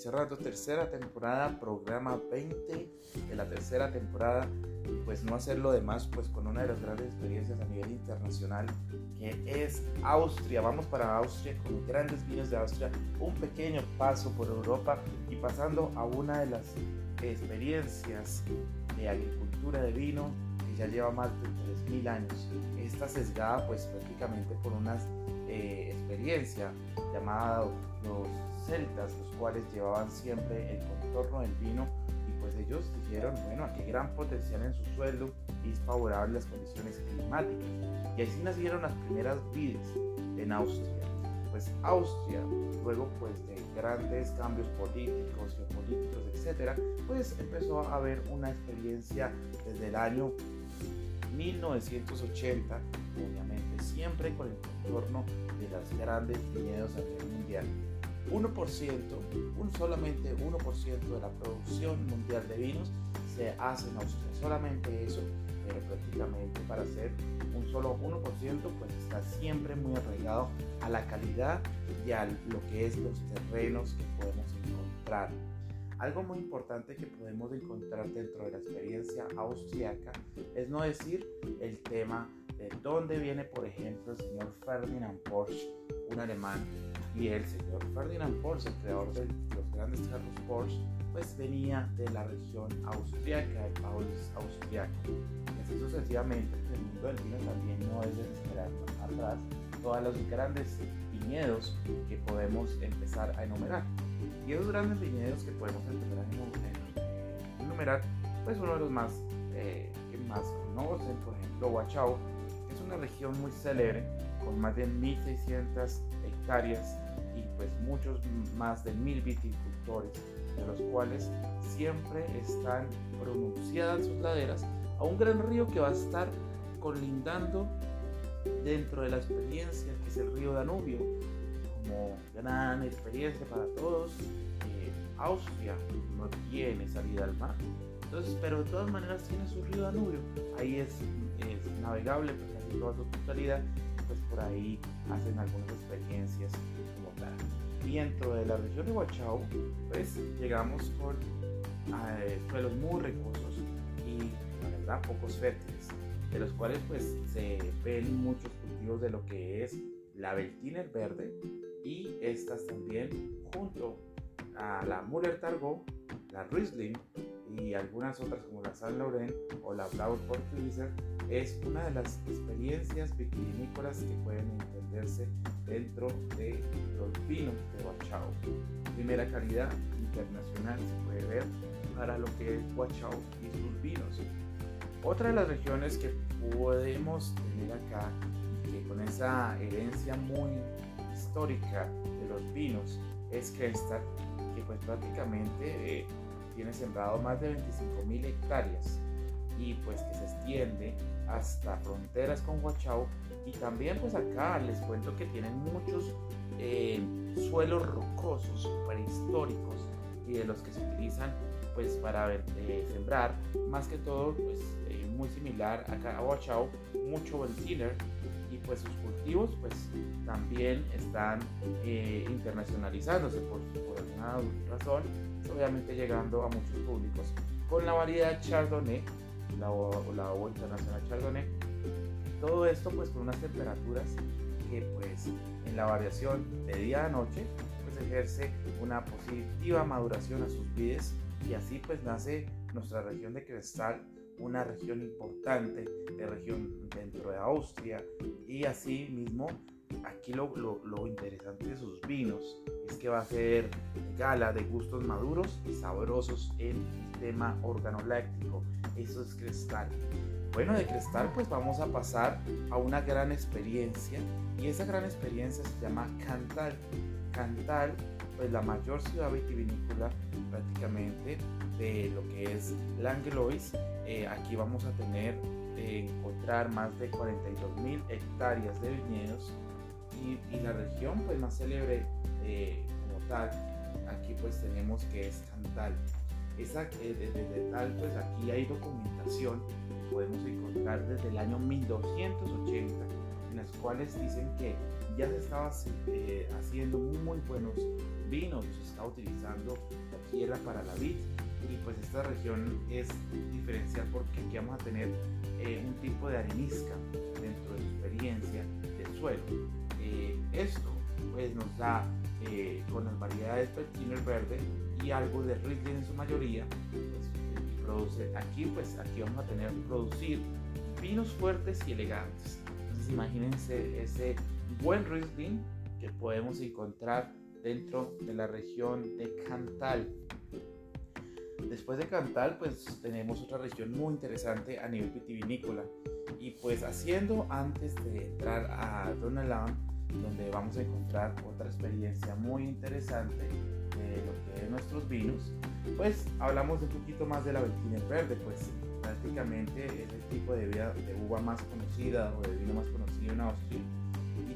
cerrando tercera temporada, programa 20 de la tercera temporada. Y pues no hacer lo demás, pues con una de las grandes experiencias a nivel internacional, que es Austria. Vamos para Austria con grandes vinos de Austria, un pequeño paso por Europa y pasando a una de las experiencias de agricultura de vino ya lleva más de 3.000 años. Esta sesgada pues prácticamente por una eh, experiencia llamada los celtas, los cuales llevaban siempre el contorno del vino y pues ellos dijeron, bueno, aquí hay gran potencial en su suelo y es favorable las condiciones climáticas. Y así nacieron las primeras vides en Austria. Pues Austria, luego pues de grandes cambios políticos, geopolíticos, etcétera, pues empezó a haber una experiencia desde el año 1980, obviamente siempre con el contorno de las grandes viñedos a nivel mundial. 1%, un, solamente 1% de la producción mundial de vinos se hace en Austria, solamente eso, prácticamente para ser un solo 1%, pues está siempre muy arraigado a la calidad y a lo que es los terrenos que podemos encontrar. Algo muy importante que podemos encontrar dentro de la experiencia austriaca es no decir el tema de dónde viene, por ejemplo, el señor Ferdinand Porsche, un alemán, y el señor Ferdinand Porsche, el creador de los grandes carros Porsche, pues venía de la región austriaca, el país austriaco. Y así sucesivamente, el mundo del vino también no es de esperar atrás todos los grandes viñedos que podemos empezar a enumerar. Y esos grandes viñedos que podemos empezar a enumerar, pues uno de los más eh, que más conocen, por ejemplo, Huachao, es una región muy célebre con más de 1600 hectáreas y pues muchos más de mil viticultores, de los cuales siempre están pronunciadas sus laderas a un gran río que va a estar colindando dentro de la experiencia que es el río Danubio, como gran experiencia para todos. Eh, Austria no tiene salida al mar, entonces, pero de todas maneras tiene su río Danubio, ahí es, es navegable pues, toda su totalidad, pues por ahí hacen algunas experiencias como. Y dentro de la región de Huachao, pues llegamos con eh, suelos muy ricosos y la verdad pocos fértiles, de los cuales pues se ven muchos cultivos de lo que es la Beltiner verde y estas también junto a la Muller Targot, la Riesling y algunas otras como la San Laurent o la Blaue Portugieser es una de las experiencias vitivinícolas que pueden entenderse dentro de los vinos de Huachao. Primera calidad internacional se puede ver para lo que es Huachao y sus vinos. Otra de las regiones que podemos tener acá, que con esa herencia muy histórica de los vinos, es Krenstal, que pues prácticamente eh, tiene sembrado más de 25.000 hectáreas y pues que se extiende hasta fronteras con Huachao y también pues acá les cuento que tienen muchos eh, suelos rocosos prehistóricos y de los que se utilizan pues para eh, sembrar. Más que todo pues eh, muy similar acá a Huachao mucho Veltliner y pues sus cultivos pues también están internacionalizándose por, por alguna razón obviamente llegando a muchos públicos. Con la variedad Chardonnay la, la O internacional Chardonnay. Todo esto pues con unas temperaturas que pues en la variación de día a noche pues ejerce una positiva maduración a sus vides y así pues nace nuestra región de Cristal, una región importante de región dentro de Austria y así mismo aquí lo, lo, lo, interesante de sus vinos es que va a ser gala de gustos maduros y sabrosos en sistema organoláctico eso es cristal. Bueno, de cristal pues vamos a pasar a una gran experiencia y esa gran experiencia se llama Cantal. Cantal, pues la mayor ciudad vitivinícola prácticamente de lo que es Langlois. Eh, aquí vamos a tener, eh, encontrar más de 42 mil hectáreas de viñedos la región pues más célebre eh, como tal, aquí pues tenemos que es Cantal. Esa, desde tal, pues aquí hay documentación que podemos encontrar desde el año 1280, en las cuales dicen que ya se estaba eh, haciendo muy buenos vinos, se está utilizando la tierra para la vid y pues esta región es diferencial porque aquí vamos a tener eh, un tipo de arenisca dentro de su experiencia del suelo. Eh, esto pues nos da con las variedades Peltiner verde y algo de Riesling en su mayoría, pues, produce, aquí pues aquí vamos a tener producir vinos fuertes y elegantes. Entonces imagínense ese buen Riesling que podemos encontrar dentro de la región de Cantal. Después de Cantal, pues tenemos otra región muy interesante a nivel vitivinícola. Y pues haciendo antes de entrar a Donaland, donde vamos a encontrar otra experiencia muy interesante de lo que es nuestros vinos, pues hablamos un poquito más de la Veltliner Verde, pues prácticamente es el tipo de, de uva más conocida o de vino más conocido en Austria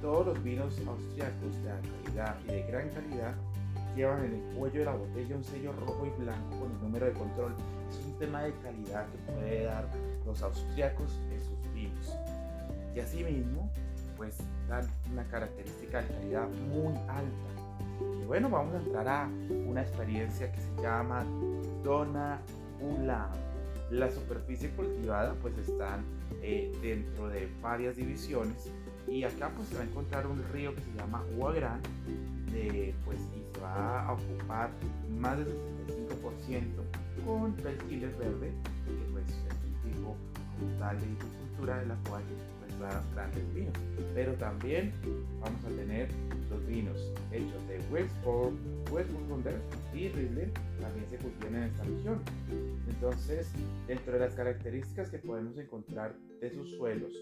todos los vinos austriacos de calidad y de gran calidad llevan en el cuello de la botella un sello rojo y blanco con el número de control. Es un tema de calidad que puede dar los austriacos en sus vinos. Y asimismo, pues dan una característica de calidad muy alta. Y bueno, vamos a entrar a una experiencia que se llama Dona Ulam. La superficie cultivada pues están eh, dentro de varias divisiones y acá pues se va a encontrar un río que se llama Huagrán de, pues, y se va a ocupar más del 65% con perfiles verde, que pues es un tipo de agricultura de la cual grandes vinos. Pero también vamos a tener los vinos hechos de Westport, Westburgunder y Riesling también se cultivan en esta región. Entonces, dentro de las características que podemos encontrar de sus suelos,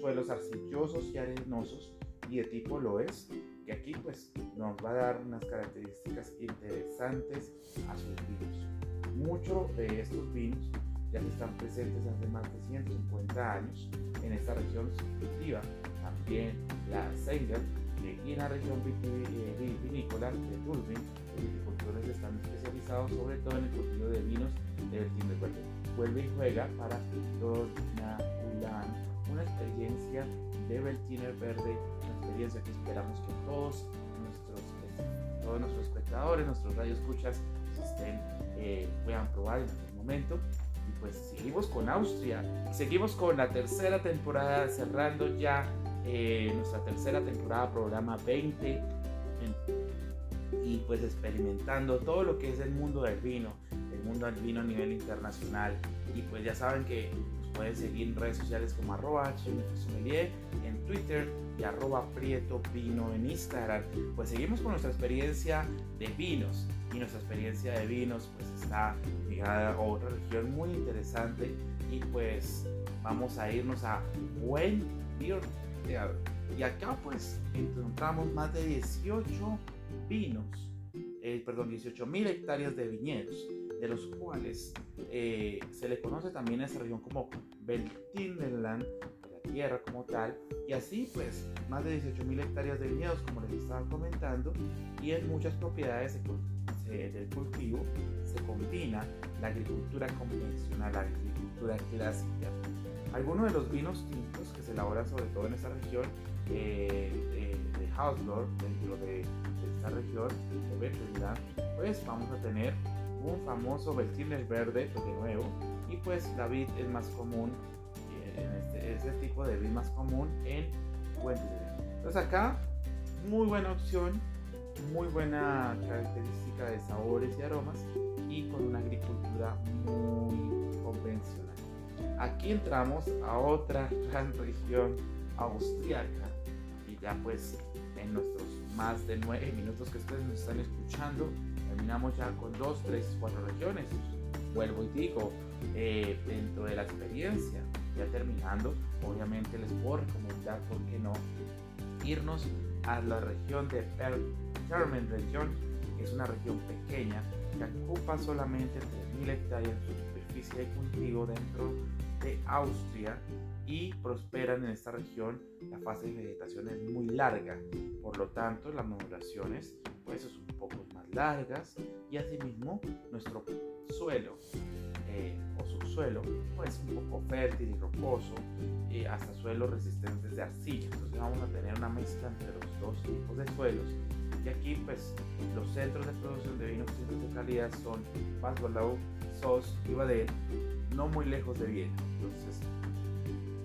suelos arcillosos y arenosos y de tipo loes, que aquí pues nos va a dar unas características interesantes a sus vinos. Muchos de estos vinos ya están presentes hace más de 150 años en esta región cultiva. También la Seiger y en la región eh, vinícola de Turbin, los viticultores están especializados sobre todo en el cultivo de vinos de Timberwolf. Vuelve y juega para Dona Ulan una experiencia de Beltiner Verde, una experiencia que esperamos que todos nuestros, todos nuestros espectadores, nuestros radioescuchas estén, eh, puedan probar en algún momento. Y pues seguimos con Austria, seguimos con la tercera temporada, cerrando ya eh, nuestra tercera temporada, programa 20, y pues experimentando todo lo que es el mundo del vino, el mundo del vino a nivel internacional. Y pues ya saben que pueden seguir en redes sociales como arroba en Twitter y arroba prieto vino en Instagram. Pues seguimos con nuestra experiencia de vinos y nuestra experiencia de vinos pues está otra región muy interesante. Y pues vamos a irnos a Buen y acá pues encontramos más de 18 vinos, eh, perdón, 18 mil hectáreas de viñedos de los cuales eh, se le conoce también a esta región como Beltinderland, la tierra como tal, y así pues más de 18.000 hectáreas de viñedos como les estaba comentando, y en muchas propiedades del cultivo se combina la agricultura convencional, la agricultura clásica. Algunos de los vinos tintos que se elaboran sobre todo en esta región eh, eh, de Hauslor, dentro de, esta región de Beltinderland, pues vamos a tener un famoso Veltliner verde de nuevo y pues la vid es más común eh, en este, tipo de vid más común en Wendell. Entonces acá muy buena opción, muy buena característica de sabores y aromas y con una agricultura muy convencional. Aquí entramos a otra gran región austriaca y ya pues en nuestros más de nueve minutos que ustedes nos están escuchando terminamos ya con dos, tres, cuatro regiones. Vuelvo y digo, eh, dentro de la experiencia, ya terminando, obviamente les puedo recomendar, ¿por qué no?, irnos a la región de Termen Region, es una región pequeña que ocupa solamente 3.000 hectáreas de superficie de cultivo dentro de Austria y prosperan en esta región. La fase de vegetación es muy larga, por lo tanto las maduraciones pues son un poco más largas y asimismo nuestro suelo eh, o subsuelo, pues un poco fértil y rocoso, eh, hasta suelos resistentes de arcilla. Entonces vamos a tener una mezcla entre los dos tipos de suelos. Y aquí pues los centros de producción de vinos de calidad son Pasbalau, Sos y Badel, no muy lejos de Viena. Entonces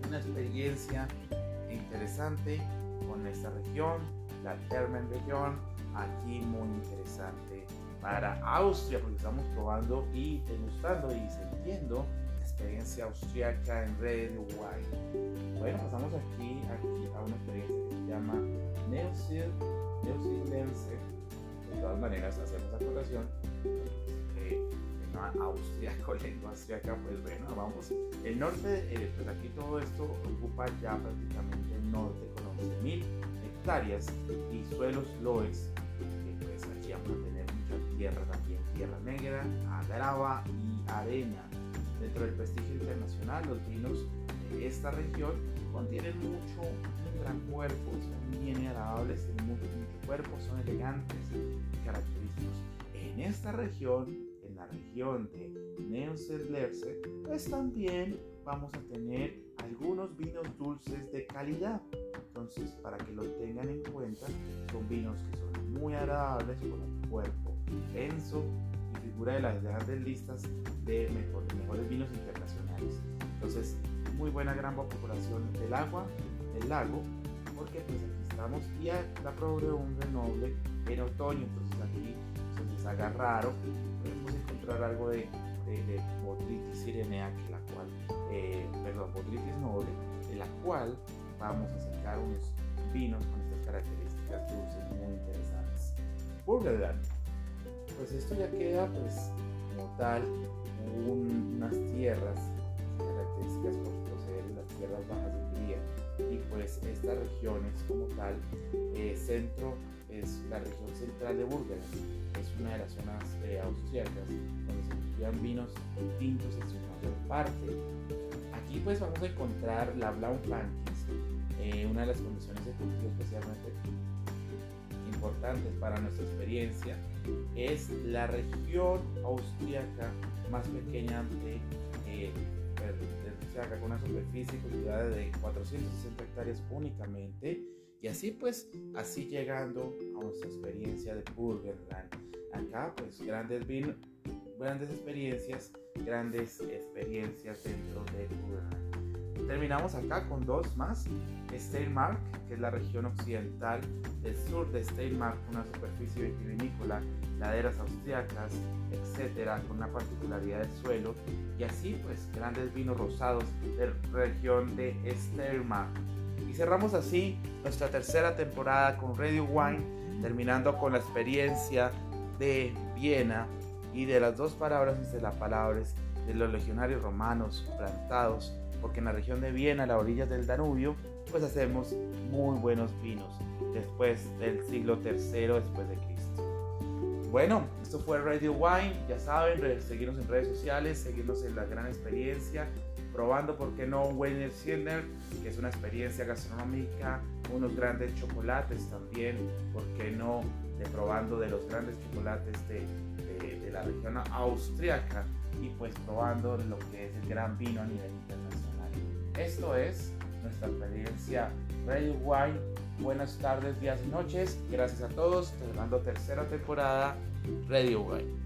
una experiencia interesante con esta región, la Termen región, aquí muy interesante para Austria, porque estamos probando y degustando y sintiendo experiencia austriaca en Red Wine. Bueno, pasamos aquí, aquí a una experiencia que se llama Neusir, Neusiedlense. De todas maneras, hacemos acotación. Eh, austriaco, lengua austriaca, pues bueno, vamos. El norte, eh, pues aquí todo esto ocupa ya prácticamente el norte con 11.000 hectáreas y suelos loes tener mucha tierra también, tierra negra, grava y arena. Dentro del prestigio internacional, los vinos de esta región contienen mucho, un gran cuerpo, son bien agradables, tienen mucho, cuerpo, son elegantes y característicos. En esta región, en la región de Neusiedlerse, pues también vamos a tener algunos vinos dulces de calidad. Entonces, para que lo tengan en cuenta, son vinos que son muy agradables, con un cuerpo denso y figura de las grandes listas de mejores vinos internacionales. Entonces, muy buena gran población del agua, del lago, porque pues aquí estamos y la probable noble en otoño, entonces aquí se les haga raro, podemos encontrar algo de, de, de botritis irenea, que la cual, eh, perdón, botritis noble, de la cual vamos a sacar unos vinos con estas características dulces muy interesantes. Burgenland, pues esto ya queda pues como tal unas tierras características por las tierras bajas de Hungría y pues estas regiones como tal, eh, centro es la región central de Burgenland, es una de las zonas eh, austriacas donde se cultivan vinos tintos en su mayor parte. Aquí pues vamos a encontrar la Blaufrankis, eh, una de las condiciones de cultivo especialmente importantes para nuestra experiencia es la región austríaca más pequeña de, eh, con una superficie cultivada de 460 hectáreas únicamente y así pues así llegando a nuestra experiencia de Burgenland acá pues grandes vinos grandes experiencias grandes experiencias dentro de Burgenland Terminamos acá con dos más. Steiermark, que es la región occidental del sur de Steiermark, una superficie vitivinícola, laderas austriacas, etcétera, con una particularidad del suelo. Y así, pues, grandes vinos rosados de la región de Steiermark. Y cerramos así nuestra tercera temporada con Radio Wine, terminando con la experiencia de Viena y de las dos palabras de las palabras de los legionarios romanos plantados porque en la región de Viena, a la orilla del Danubio, pues hacemos muy buenos vinos después del siglo III después de Cristo. Bueno, esto fue Radio Wine, ya saben, seguirnos en redes sociales, seguirnos en la gran experiencia, probando, ¿por qué no? Weiner Schirner, que es una experiencia gastronómica, unos grandes chocolates también, ¿por qué no? De probando de los grandes chocolates de, de la región austriaca y pues probando lo que es el gran vino a nivel internacional. Esto es nuestra experiencia Radio Wine. Buenas tardes, días y noches. Gracias a todos. Terminando tercera temporada Radio Wine.